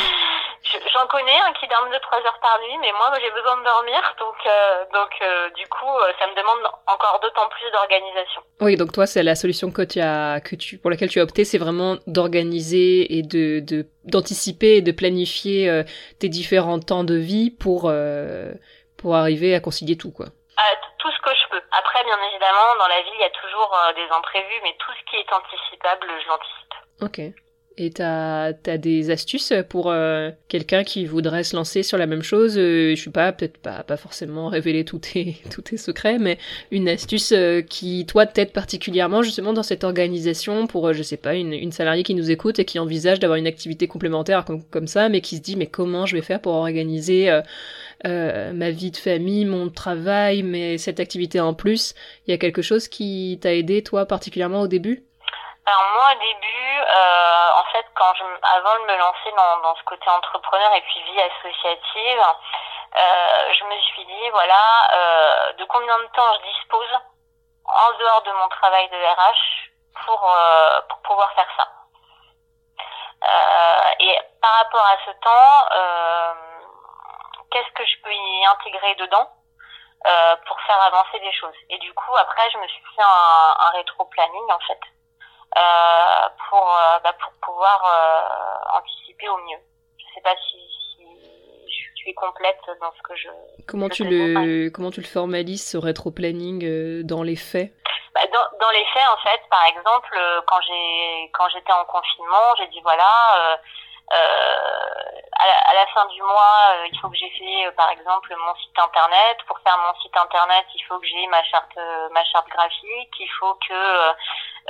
J'en connais un qui dorment deux trois heures par nuit mais moi j'ai besoin de dormir donc euh, donc du coup ça me demande encore d'autant plus d'organisation. Oui donc toi c'est la solution que tu as que tu pour laquelle tu as opté c'est vraiment d'organiser et de de d'anticiper et de planifier euh, tes différents temps de vie pour euh, pour arriver à concilier tout quoi. Euh, tout ce que je peux. Après, bien évidemment, dans la vie, il y a toujours des imprévus, mais tout ce qui est anticipable, je l'anticipe. Ok. Et t'as as des astuces pour euh, quelqu'un qui voudrait se lancer sur la même chose euh, Je suis pas, peut-être pas, pas forcément révéler tous tes, tous tes secrets, mais une astuce euh, qui, toi, t'aide particulièrement justement dans cette organisation pour, je sais pas, une, une salariée qui nous écoute et qui envisage d'avoir une activité complémentaire comme, comme ça, mais qui se dit, mais comment je vais faire pour organiser ma vie de famille, mon travail, mais cette activité en plus? Il y a quelque chose qui t'a aidé, toi, particulièrement au début? Alors moi au début, euh, en fait, quand je, avant de me lancer dans, dans ce côté entrepreneur et puis vie associative, euh, je me suis dit voilà euh, de combien de temps je dispose en dehors de mon travail de RH pour euh, pour pouvoir faire ça. Euh, et par rapport à ce temps, euh, qu'est-ce que je peux y intégrer dedans pour faire avancer des choses? Et du coup, après, je me suis fait un, un rétro-planning en fait. Euh, pour, euh, bah, pour pouvoir euh, anticiper au mieux. Je sais pas si, si je suis complète dans ce que je. Comment tu le comment tu le formalises ce rétro-planning dans les faits? Bah, dans, dans les faits, en fait, par exemple, quand j'ai quand j'étais en confinement, j'ai dit voilà, euh, euh, à, la, à, la, fin du mois, il faut que j'ai fait, par exemple, mon site internet. Pour faire mon site internet, il faut que j'ai ma charte ma charte graphique. Il faut que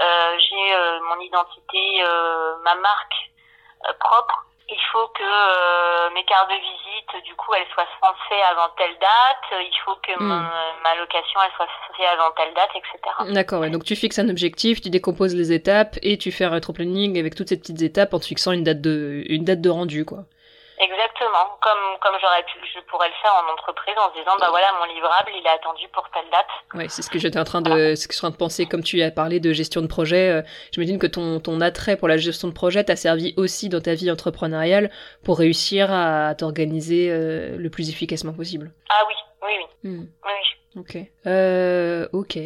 euh, j'ai euh, mon identité, euh, ma marque propre. Il faut que euh, mes cartes de visite, du coup, elles soient censées avant telle date, il faut que Hmm. ma location, elle soit censée avant telle date, etc. D'accord, ouais. Donc tu fixes un objectif, tu décomposes les étapes et tu fais un rétro-planning avec toutes ces petites étapes en te fixant une date de, une date de rendu, quoi. Exactement, comme comme j'aurais pu, je pourrais le faire en entreprise en se disant bah voilà mon livrable il est attendu pour telle date. Ouais, c'est ce que j'étais en train de, ce que je suis en train de penser. Comme tu as parlé de gestion de projet, euh, j'imagine que ton, ton attrait pour la gestion de projet t'a servi aussi dans ta vie entrepreneuriale pour réussir à t'organiser euh, le plus efficacement possible. Ah oui, oui, oui, Hmm, oui, oui. ok. Euh, ok.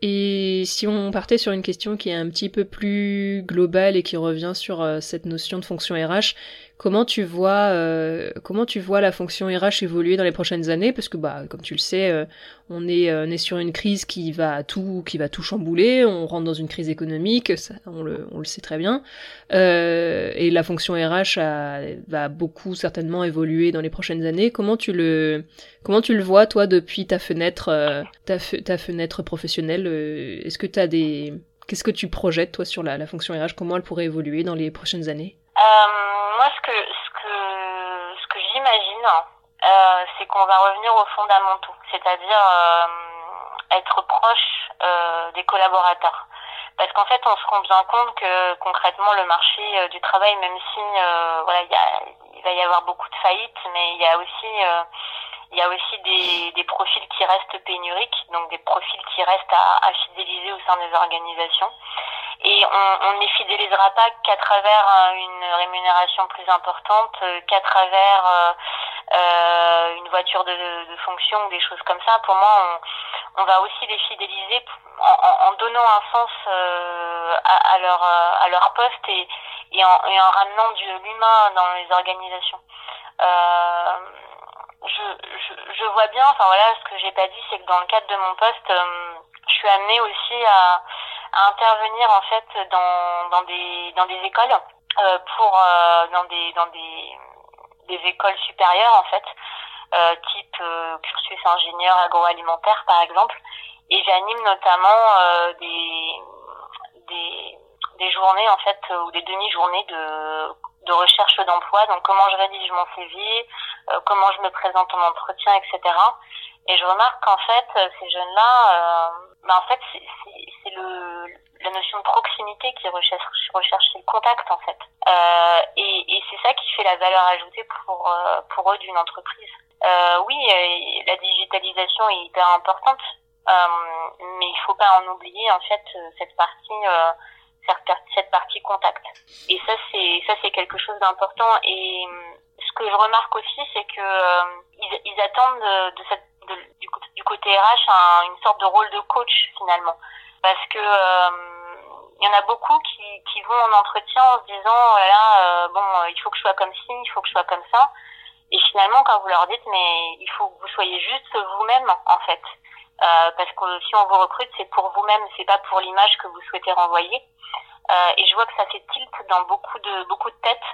Et si on partait sur une question qui est un petit peu plus globale et qui revient sur euh, cette notion de fonction RH, comment tu vois euh, comment tu vois la fonction RH évoluer dans les prochaines années? Parce que bah comme tu le sais, euh, on est euh, on est sur une crise qui va tout qui va tout chambouler. On rentre dans une crise économique, ça, on le on le sait très bien. Euh, et la fonction RH va beaucoup certainement évoluer dans les prochaines années. Comment tu le comment tu le vois toi depuis ta fenêtre euh, ta, ta fenêtre professionnelle? Est-ce que tu as des qu'est-ce que tu projettes toi sur la, la fonction RH Comment elle pourrait évoluer dans les prochaines années? Euh, moi ce que ce que ce que j'imagine euh, c'est qu'on va revenir aux fondamentaux, c'est-à-dire euh, être proche euh, des collaborateurs. Parce qu'en fait, on se rend bien compte que concrètement, le marché euh, du travail, même si voilà, il, y a, il va y avoir beaucoup de faillites, mais il y a aussi il y a aussi des, des profils qui restent pénuriques, donc des profils qui restent à, à fidéliser au sein des organisations. Et on, ne les fidélisera pas qu'à travers euh, une rémunération plus importante, euh, qu'à travers euh, euh, une voiture de, de fonction ou des choses comme ça. Pour moi, on, on va aussi les fidéliser en, en, donnant un sens euh, à, à, leur, à leur poste et, et, en, et en ramenant du l'humain dans les organisations. Euh, je, je, je vois bien, enfin voilà, ce que j'ai pas dit, c'est que dans le cadre de mon poste, je suis amenée aussi à, à intervenir en fait dans, dans des dans des écoles euh, pour euh, dans des dans des des écoles supérieures en fait euh, type euh, cursus ingénieur agroalimentaire par exemple. Et j'anime notamment euh, des des des journées en fait ou des demi-journées de de recherche d'emploi. Donc comment je rédige mon CV euh, comment je me présente en entretien etc et je remarque qu'en fait ces jeunes là ben en fait c'est la notion de proximité qui recherche recherche le contact en fait. Euh, et, et c'est ça qui fait la valeur ajoutée pour euh, pour eux d'une entreprise. Euh, oui la digitalisation est hyper importante mais il faut pas en oublier en fait cette partie cette partie contact. Et ça c'est ça c'est quelque chose d'important. Et ce que je remarque aussi c'est que ils, ils, attendent de, de cette côté RH un, une sorte de rôle de coach finalement. Parce que il y en a beaucoup qui, qui vont en entretien en se disant oh là euh, bon il faut que je sois comme ci il faut que je sois comme ça. Et finalement quand vous leur dites mais il faut que vous soyez juste vous-même en fait. Euh, parce que si on vous recrute c'est pour vous-même c'est pas pour l'image que vous souhaitez renvoyer. Euh, et je vois que ça fait tilt dans beaucoup de beaucoup de têtes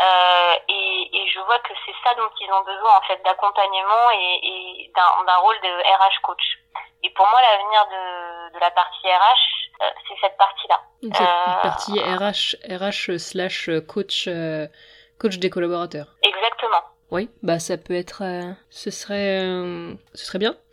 euh, et, et, je vois que c'est ça dont ils ont besoin en fait d'accompagnement et, et d'un rôle de RH coach. Et pour moi, l'avenir de, de la partie RH, euh, c'est cette partie-là. Cette euh, partie RH, RH slash coach, euh, coach des collaborateurs. Exactement. Oui, bah ça peut être, euh, ce serait, ce serait bien.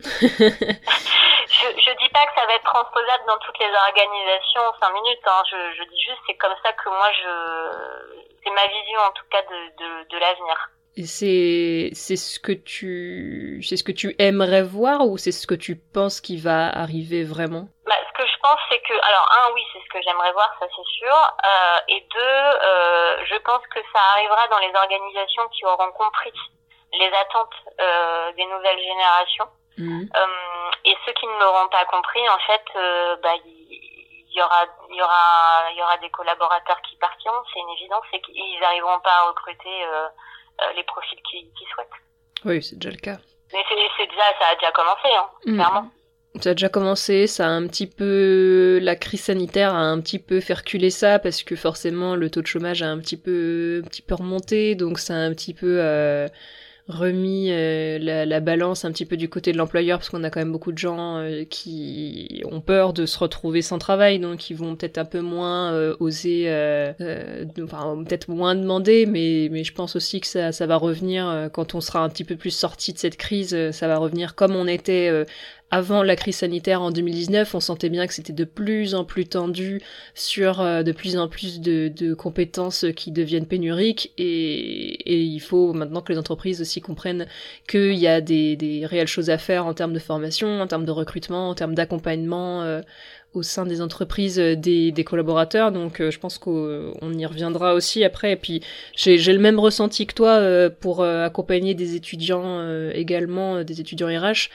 je, je dis pas que ça va être transposable dans toutes les organisations en cinq minutes. Hein. Je, je dis juste c'est comme ça que moi je, c'est ma vision en tout cas de, de, de l'avenir. Et c'est c'est ce que tu c'est ce que tu aimerais voir ou c'est ce que tu penses qui va arriver vraiment? Bah, Ce que je pense c'est que alors un oui c'est ce que j'aimerais voir ça c'est sûr euh, et deux euh, je pense que ça arrivera dans les organisations qui auront compris les attentes euh, des nouvelles générations mmh. et ceux qui ne l'auront pas compris en fait bah, il y aura il y aura il y aura des collaborateurs qui partiront c'est une évidence c'est qu'ils n'arriveront pas à recruter euh, euh, les profils qu'ils qu souhaitent. Oui c'est déjà le cas. Mais c'est déjà ça a déjà commencé hein, mmh. clairement. Ça a déjà commencé, ça a un petit peu la crise sanitaire a un petit peu fait reculer ça parce que forcément le taux de chômage a un petit peu un petit peu remonté donc ça a un petit peu euh, remis euh, la, balance un petit peu du côté de l'employeur parce qu'on a quand même beaucoup de gens euh, qui ont peur de se retrouver sans travail donc ils vont peut-être un peu moins euh, oser enfin peut-être moins demander mais mais je pense aussi que ça ça va revenir quand on sera un petit peu plus sorti de cette crise ça va revenir comme on était avant la crise sanitaire en 2019, on sentait bien que c'était de plus en plus tendu sur euh, de plus en plus de, compétences qui deviennent pénuriques et, il faut maintenant que les entreprises aussi comprennent qu'il y a des, réelles choses à faire en termes de formation, en termes de recrutement, en termes d'accompagnement euh, au sein des entreprises euh, des, collaborateurs. Donc je pense qu'on y reviendra aussi après. Et puis j'ai le même ressenti que toi pour accompagner des étudiants également, des étudiants RH.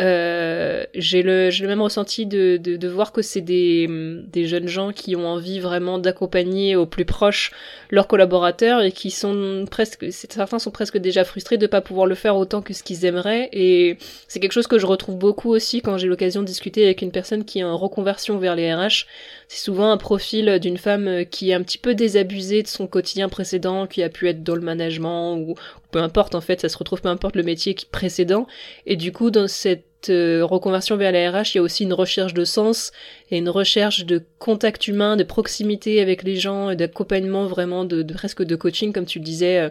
Euh, j'ai le, même ressenti de, de, voir que c'est des, des jeunes gens qui ont envie vraiment d'accompagner au plus proche leurs collaborateurs et qui sont presque, certains sont presque déjà frustrés de pas pouvoir le faire autant que ce qu'ils aimeraient et c'est quelque chose que je retrouve beaucoup aussi quand j'ai l'occasion de discuter avec une personne qui est en reconversion vers les RH. C'est souvent un profil d'une femme qui est un petit peu désabusée de son quotidien précédent, qui a pu être dans le management ou, peu importe en fait, ça se retrouve peu importe le métier précédent et du coup dans cette euh, reconversion vers la RH, il y a aussi une recherche de sens et une recherche de contact humain, de proximité avec les gens, et d'accompagnement vraiment de, presque de coaching, comme tu le disais, euh,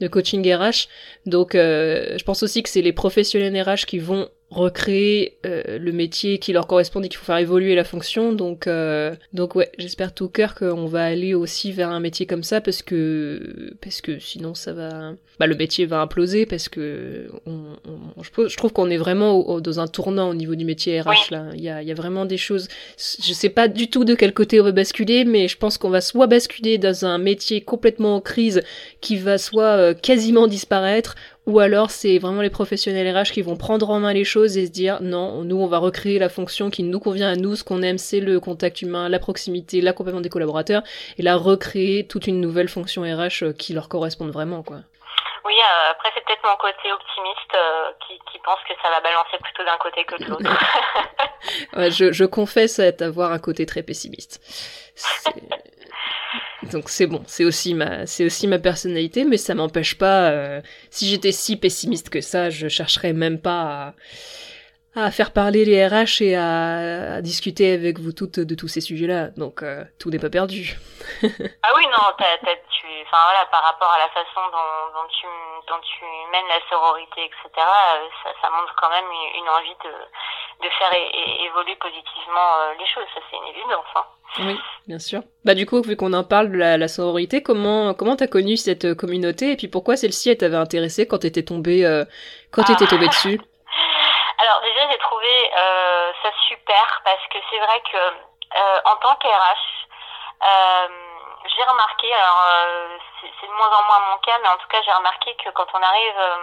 de coaching RH. Donc, euh, je pense aussi que c'est les professionnels RH qui vont recréer euh, le métier qui leur correspond et qu'il faut faire évoluer la fonction. Donc, euh, donc ouais, j'espère tout cœur qu'on va aller aussi vers un métier comme ça parce que parce que sinon ça va, bah le métier va imploser parce que on, je, trouve qu'on est vraiment dans un tournant au niveau du métier RH là. Il y a, il y a vraiment des choses. Je sais pas du tout de quel côté on va basculer, mais je pense qu'on va soit basculer dans un métier complètement en crise qui va soit euh, quasiment disparaître ou alors c'est vraiment les professionnels RH qui vont prendre en main les choses et se dire non, nous on va recréer la fonction qui nous convient à nous, ce qu'on aime c'est le contact humain, la proximité, l'accompagnement des collaborateurs, et là recréer toute une nouvelle fonction RH euh, qui leur corresponde vraiment quoi. Oui, euh, après c'est peut-être mon côté optimiste euh, qui, qui, pense que ça va balancer plutôt d'un côté que de l'autre. ouais, je, je confesse avoir un côté très pessimiste. Donc c'est bon, c'est aussi ma, c'est aussi ma personnalité, mais ça m'empêche pas. Euh, si j'étais si pessimiste que ça, je chercherais même pas à, à faire parler les RH et à, à, discuter avec vous toutes de tous ces sujets-là. Donc euh, tout n'est pas perdu. ah oui, non, t'as, tu, enfin voilà, par rapport à la façon dont, dont, tu, dont tu mènes la sororité, etc., euh, ça, ça montre quand même une, envie de, de faire évoluer positivement euh, les choses. Ça, c'est une évidence. Hein. Oui, bien sûr. Bah du coup, vu qu'on en parle de la, la sororité, comment comment t'as connu cette communauté et puis pourquoi celle-ci elle t'avait intéressée quand t'étais tombée euh, quand t'étais tombée dessus? Alors déjà, j'ai trouvé euh, ça super parce que c'est vrai que euh, en tant qu'RH, euh, j'ai remarqué, alors euh, c'est de moins en moins mon cas, mais en tout cas, j'ai remarqué que quand on arrive euh,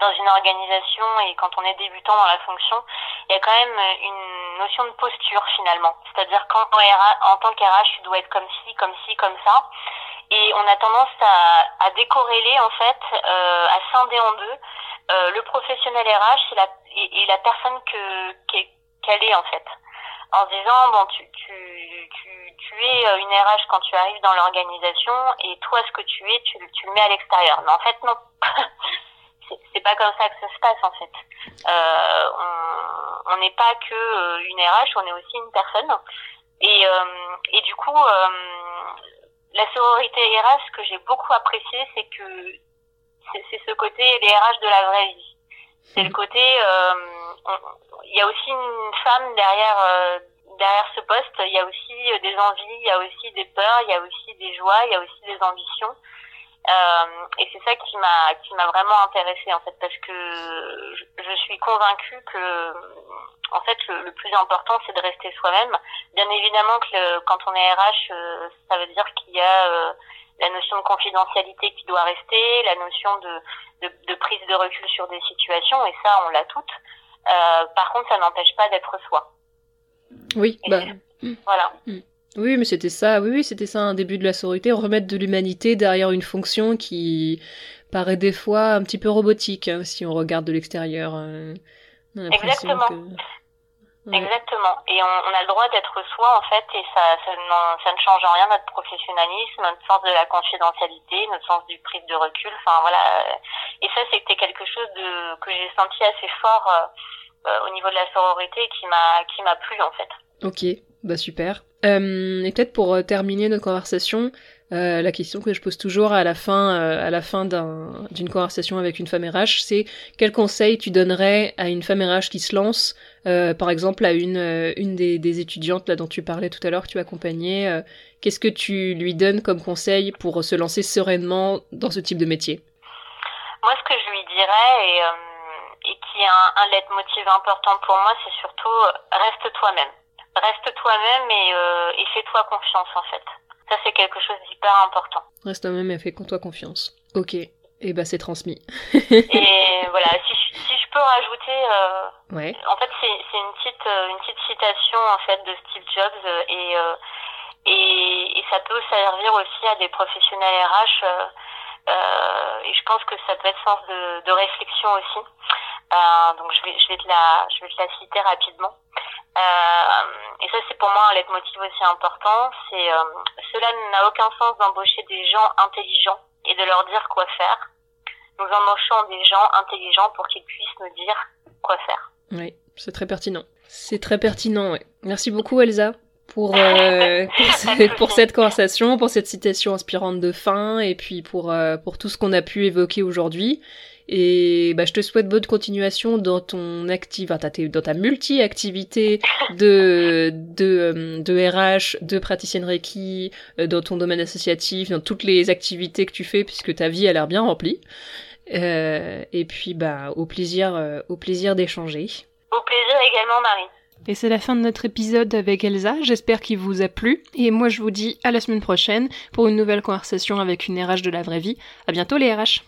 dans une organisation et quand on est débutant dans la fonction, il y a quand même une notion de posture finalement. C'est-à-dire qu'en en tant qu'RH, tu dois être comme ci, comme ci, comme ça. Et on a tendance à, à décorréler en fait, euh, à scinder en deux euh, le professionnel RH et la, et, la personne que qu'elle est en fait en se disant bon tu tu tu, tu es euh, une RH quand tu arrives dans l'organisation et toi ce que tu es tu, tu le mets à l'extérieur mais en fait non c'est pas comme ça que ça se passe en fait euh, on n'est pas que euh, une RH on est aussi une personne et euh, et du coup la sororité RH que j'ai beaucoup apprécié c'est que c'est ce côté les RH de la vraie vie. C'est le côté, euh, il y a aussi une femme derrière euh, derrière ce poste. Il y a aussi euh, des envies, il y a aussi des peurs, il y a aussi des joies, il y a aussi des ambitions. Euh, et c'est ça qui m'a qui m'a vraiment intéressée en fait parce que je, je suis convaincue que en fait le, le plus important c'est de rester soi-même. Bien évidemment que quand on est RH, ça veut dire qu'il y a la notion de confidentialité qui doit rester, la notion de, de, de prise de recul sur des situations, et ça, on l'a toutes. Euh, par contre, ça n'empêche pas d'être soi. Oui, bah. Voilà. Mm. Oui, mais c'était ça, oui, oui, c'était ça un début de la sororité, remettre de l'humanité derrière une fonction qui paraît des fois un petit peu robotique, hein, si on regarde de l'extérieur. Euh, Exactement. Que... Exactement. Et on, on, a le droit d'être soi, en fait, et ça, ça, ça, ne change en rien notre professionnalisme, notre sens de la confidentialité, notre sens du prise de recul. Enfin, voilà. Et ça, c'était quelque chose de, que j'ai senti assez fort euh, euh, au niveau de la sororité et qui m'a, qui m'a plu, en fait. Ok, bah super. Euh, et peut-être pour euh, terminer notre conversation, euh, la question que je pose toujours à la fin, à la fin d'une conversation avec une femme RH, c'est quel conseil tu donnerais à une femme RH qui se lance, par exemple à une, des, étudiantes dont tu parlais tout à l'heure, que tu accompagnais, qu'est-ce que tu lui donnes comme conseil pour se lancer sereinement dans ce type de métier? Moi, ce que je lui dirais et, et qui est un, un leitmotiv important pour moi, c'est surtout reste toi-même. Reste toi-même et, et fais-toi confiance en fait. Ça, c'est quelque chose d'hyper important. Reste toi-même et fais-toi confiance. Ok. Et eh bah, c'est transmis. et voilà, si je, si je peux rajouter, euh, ouais. en fait, c'est une petite, euh, une petite citation en fait de Steve Jobs euh, et, euh, et, et ça peut servir aussi à des professionnels RH. Euh, euh, et je pense que ça peut être sens de, de réflexion aussi. donc je vais, je vais te la, je vais te la citer rapidement. Euh, et ça, c'est pour moi un leitmotiv aussi important. C'est euh, cela n'a aucun sens d'embaucher des gens intelligents et de leur dire quoi faire. Nous embauchons des gens intelligents pour qu'ils puissent nous dire quoi faire. Oui, c'est très pertinent. C'est très pertinent. Ouais. Merci beaucoup, Elsa. Pour, euh, pour, cette, pour, cette conversation, pour cette citation inspirante de fin, et puis pour, euh, pour tout ce qu'on a pu évoquer aujourd'hui. Et bah, je te souhaite bonne continuation dans ton active, enfin, dans ta multi-activité de, de, de RH, de praticienne Reiki, euh, dans ton domaine associatif, dans toutes les activités que tu fais, puisque ta vie a l'air bien remplie. Euh, et puis, bah, au plaisir, euh, au plaisir d'échanger. Au plaisir également, Marie. Et c'est la fin de notre épisode avec Elsa, j'espère qu'il vous a plu, et moi je vous dis à la semaine prochaine pour une nouvelle conversation avec une RH de la vraie vie. À bientôt les RH